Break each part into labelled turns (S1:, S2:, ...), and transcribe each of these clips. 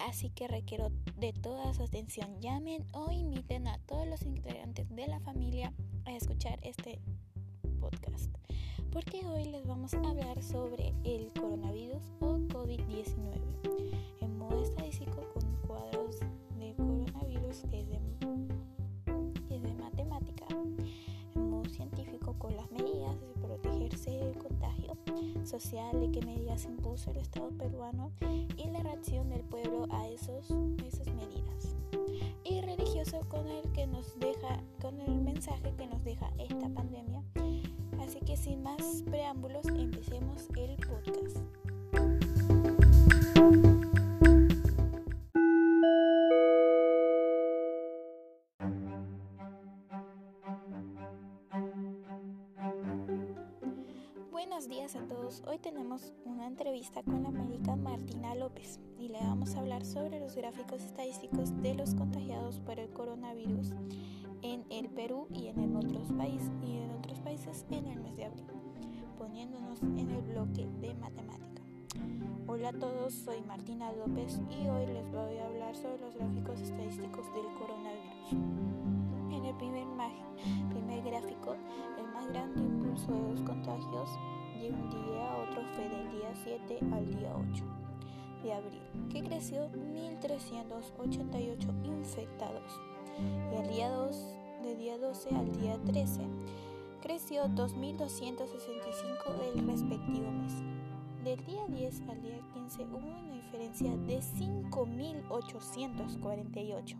S1: así que requiero de toda su atención. Llamen o inviten a todos los integrantes de la familia a escuchar este podcast, porque hoy les vamos a hablar sobre el coronavirus o COVID-19 en modo estadístico con cuadros de coronavirus que social de qué medidas impuso el Estado peruano y la reacción del pueblo a esos, esas medidas. Y religioso con el que nos deja, con el mensaje que nos deja esta pandemia. Así que sin más preámbulos, empecemos el podcast. Tenemos una entrevista con la médica Martina López y le vamos a hablar sobre los gráficos estadísticos de los contagiados por el coronavirus en el Perú y en otros países y en otros países en el mes de abril, poniéndonos en el bloque de matemática. Hola a todos, soy Martina López y hoy les voy a hablar sobre los gráficos estadísticos del coronavirus. En el primer, primer gráfico, el más grande impulso de los contagios de un día 7 al día 8 de abril, que creció 1.388 infectados. Y al día 2, de día 12 al día 13, creció 2.265 del respectivo mes. Del día 10 al día 15 hubo una diferencia de 5.848.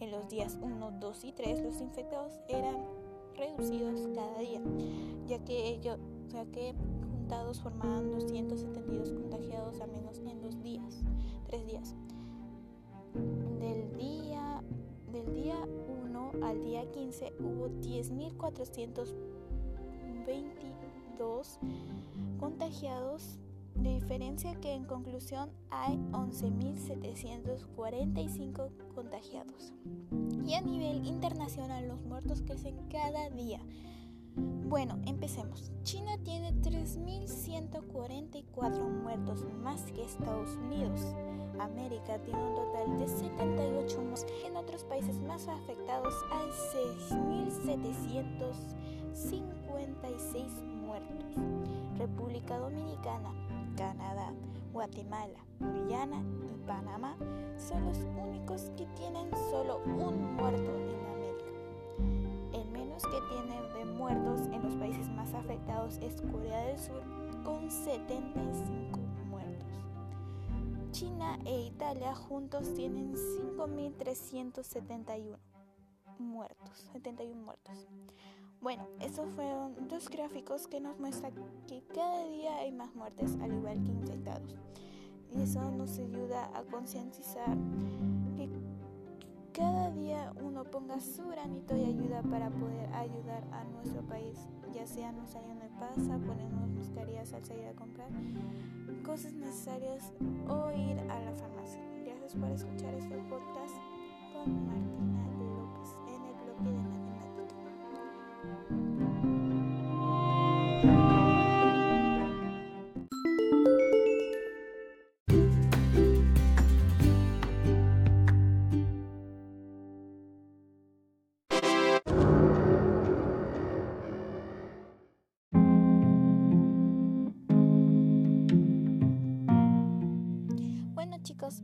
S1: En los días 1, 2 y 3 los infectados eran reducidos cada día, que ellos, ya que juntados formaban 272 contagiados al menos en dos días, tres días. Del día del día 1 al día 15 hubo 10.422 contagiados de diferencia que en conclusión hay 11.745 contagiados. Y a nivel internacional los muertos crecen cada día. Bueno, empecemos. China tiene 3.144 muertos más que Estados Unidos. América tiene un total de 78 muertos. En otros países más afectados hay 6.756 muertos. República Dominicana Canadá, Guatemala, Guyana y Panamá son los únicos que tienen solo un muerto. Menos que tiene de muertos en los países más afectados es Corea del Sur con 75 muertos. China e Italia juntos tienen 5.371 muertos, 71 muertos. Bueno, estos fueron dos gráficos que nos muestran que cada día hay más muertes al igual que infectados. Y eso nos ayuda a concientizar que cada día uno ponga su granito y ayuda para poder ayudar a nuestro país, ya sea no saliendo de pasa, ponernos mascarillas al salir a comprar, cosas necesarias o ir a la farmacia. Gracias por escuchar este podcast con Martina López en el bloque de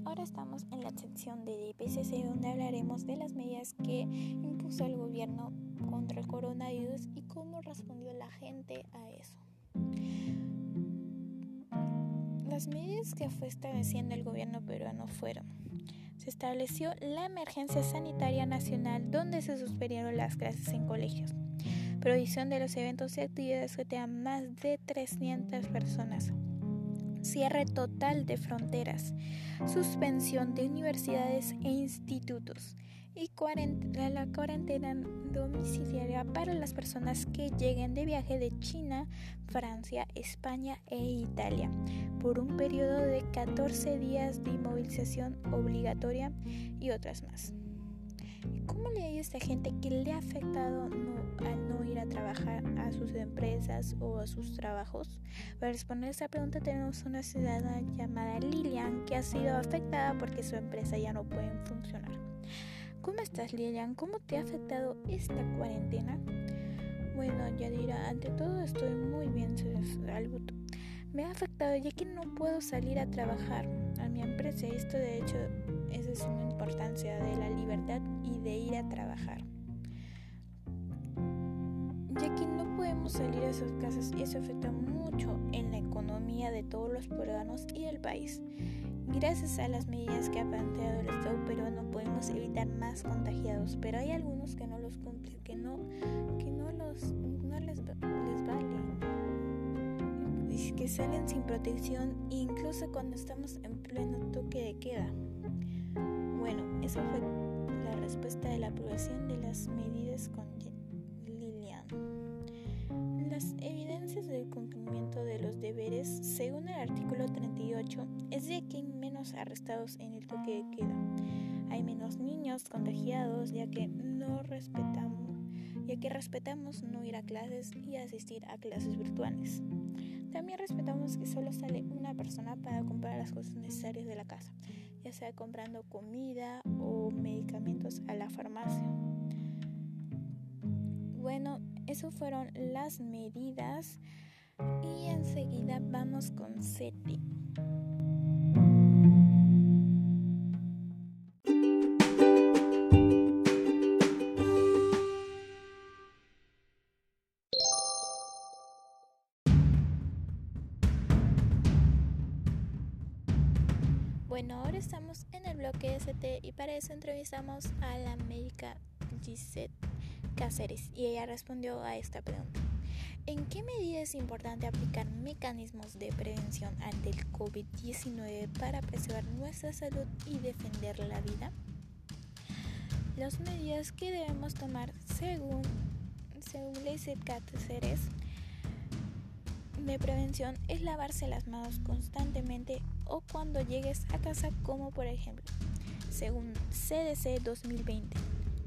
S1: ahora estamos en la sección de DPCC donde hablaremos de las medidas que impuso el gobierno contra el coronavirus y cómo respondió la gente a eso. Las medidas que fue estableciendo el gobierno peruano fueron se estableció la emergencia sanitaria nacional donde se suspendieron las clases en colegios, prohibición de los eventos y actividades que tengan más de 300 personas, cierre total de fronteras, suspensión de universidades e institutos y la cuarentena domiciliaria para las personas que lleguen de viaje de China, Francia, España e Italia por un periodo de 14 días de inmovilización obligatoria y otras más. ¿Cómo le ha ido a esta gente que le ha afectado al no ir a trabajar a sus empresas o a sus trabajos? Para responder esta pregunta tenemos una ciudadana llamada Lilian que ha sido afectada porque su empresa ya no puede funcionar. ¿Cómo estás Lilian? ¿Cómo te ha afectado esta cuarentena?
S2: Bueno, Yadira, ante todo estoy muy bien, salud. Me ha afectado ya que no puedo salir a trabajar a mi empresa. Esto de hecho esa es una importancia de la libertad de ir a trabajar. Ya que no podemos salir a sus casas eso afecta mucho en la economía de todos los peruanos y del país. Gracias a las medidas que ha planteado el Estado peruano podemos evitar más contagiados, pero hay algunos que no los cumplen, que no, que no, los, no les, les vale, que salen sin protección incluso cuando estamos en pleno toque de queda. Bueno, eso fue la respuesta de la aprobación de las medidas con Lilian. Las evidencias del cumplimiento de los deberes, según el artículo 38, es de que hay menos arrestados en el toque de queda. Hay menos niños contagiados ya que no respetamos, ya que respetamos no ir a clases y asistir a clases virtuales. También respetamos que solo sale una persona para comprar las cosas necesarias de la casa, ya sea comprando comida o medicamentos a la farmacia. Bueno, eso fueron las medidas y enseguida vamos con SETI.
S1: Y para eso entrevistamos a la médica Gisette Cáceres y ella respondió a esta pregunta. ¿En qué medida es importante aplicar mecanismos de prevención ante el COVID-19 para preservar nuestra salud y defender la vida? Las medidas que debemos tomar según, según Gisette Cáceres de prevención es lavarse las manos constantemente o cuando llegues a casa como por ejemplo, según CDC 2020,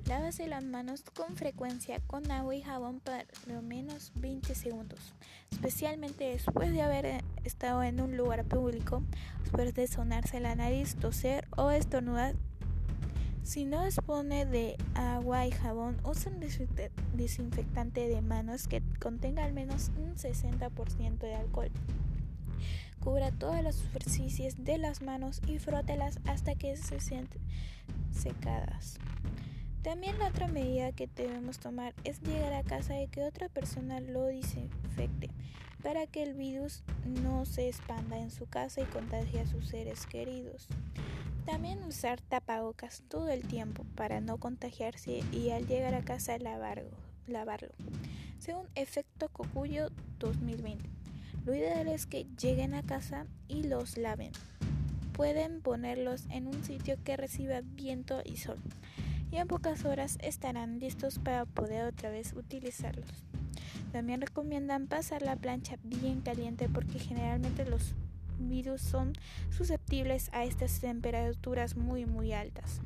S1: lávase las manos con frecuencia con agua y jabón por lo menos 20 segundos, especialmente después de haber estado en un lugar público, después de sonarse la nariz, toser o estornudar si no dispone de agua y jabón, usa un desinfectante de manos que contenga al menos un 60% de alcohol. Cubra todas las superficies de las manos y frótelas hasta que se sienten secadas. También la otra medida que debemos tomar es llegar a casa y que otra persona lo desinfecte para que el virus no se expanda en su casa y contagie a sus seres queridos. También usar tapabocas todo el tiempo para no contagiarse y al llegar a casa lavarlo. lavarlo. Según Efecto Cocuyo 2020, lo ideal es que lleguen a casa y los laven. Pueden ponerlos en un sitio que reciba viento y sol y en pocas horas estarán listos para poder otra vez utilizarlos. También recomiendan pasar la plancha bien caliente porque generalmente los virus son susceptibles a estas temperaturas muy muy altas.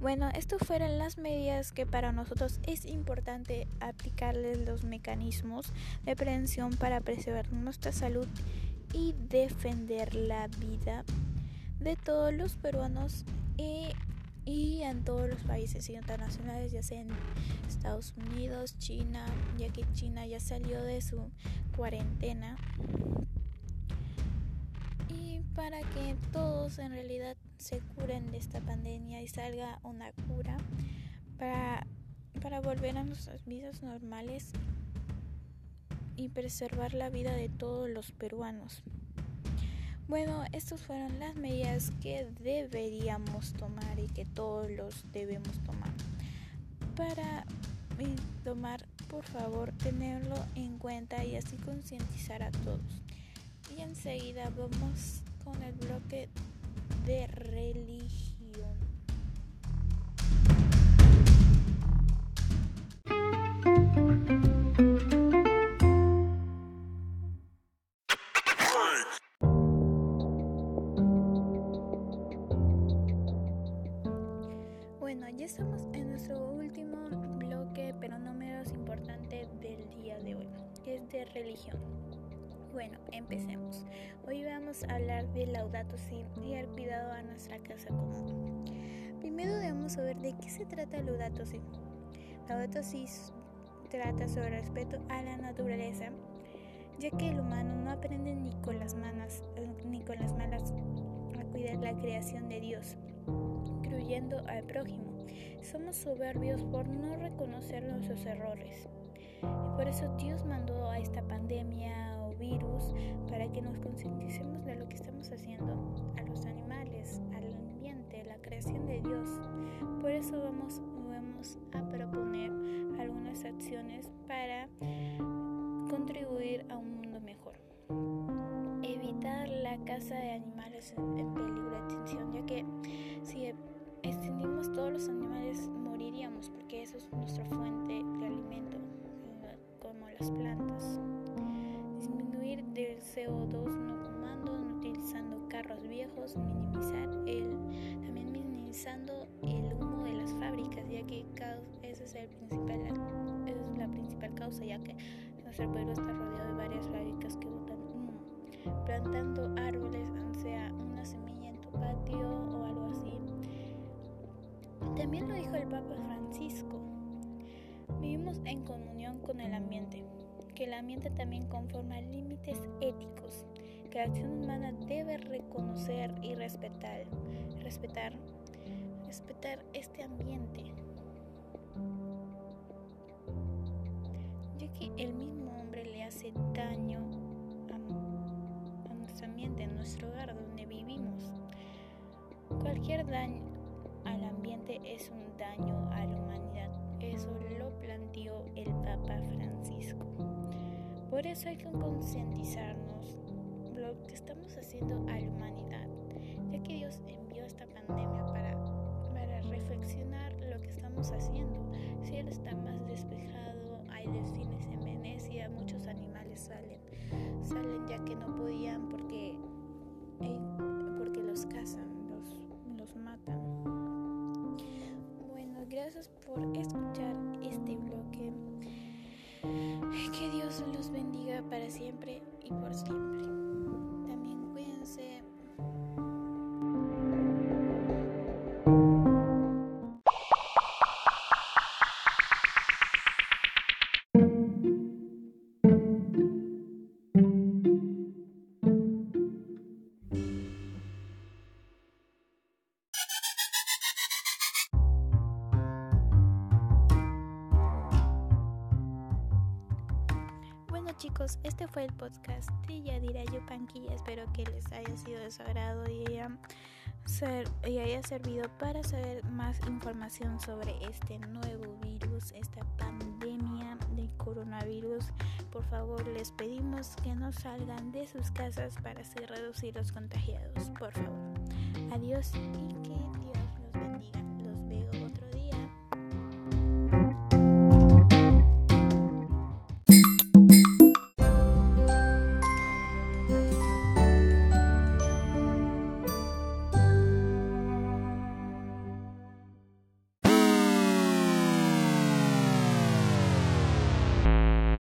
S1: Bueno, estas fueron las medidas que para nosotros es importante aplicarles los mecanismos de prevención para preservar nuestra salud y defender la vida de todos los peruanos y, y en todos los países internacionales, ya sea en Estados Unidos, China, ya que China ya salió de su cuarentena. Para que todos en realidad se curen de esta pandemia y salga una cura para, para volver a nuestras vidas normales y preservar la vida de todos los peruanos. Bueno, estas fueron las medidas que deberíamos tomar y que todos los debemos tomar. Para eh, tomar, por favor, tenerlo en cuenta y así concientizar a todos. Y enseguida vamos con el bloque de religión.
S2: Casa común. Primero debemos saber de qué se trata Laudato Si. Laudato Si trata sobre el respeto a la naturaleza, ya que el humano no aprende ni con las manos ni con las malas a cuidar la creación de Dios, incluyendo al prójimo. Somos soberbios por no reconocer nuestros errores. Y por eso Dios mandó a esta pandemia o virus para que nos concienticemos de lo que estamos haciendo acciones para contribuir a un mundo mejor. Evitar la caza de animales en peligro de extinción, ya que si extinguimos todos los animales moriríamos porque eso es nuestra fuente de alimento, como las plantas. Disminuir del CO2 no fumando, no utilizando carros viejos, minimizar el, también minimizando el humo de las fábricas, ya que esa es, el principal ya que nuestro pueblo está rodeado de varias fábricas que botan. Plantando árboles, sea una semilla en tu patio o algo así, también lo dijo el Papa Francisco. Vivimos en comunión con el ambiente, que el ambiente también conforma límites éticos, que la acción humana debe reconocer y respetar, respetar, respetar este ambiente. El mismo hombre le hace daño a, a nuestro ambiente, a nuestro hogar donde vivimos. Cualquier daño, al ambiente es un daño a la humanidad. Eso lo planteó el Papa Francisco. Por eso hay que concientizarnos lo que estamos haciendo a la humanidad, ya que Dios envió esta pandemia para, para reflexionar lo que estamos haciendo. El cielo está más despejado, hay delfines muchos animales salen, salen ya que no podían porque, eh, porque los cazan, los, los matan gracias por escuchar este bloque. Que Dios los bendiga para siempre y por siempre. Este fue el podcast de Yadira Yupanquilla. Espero que les haya sido de su agrado y haya, y haya servido para saber más información sobre este nuevo virus, esta pandemia de coronavirus. Por favor, les pedimos que no salgan de sus casas para así reducir los contagiados. Por favor. Adiós y que Dios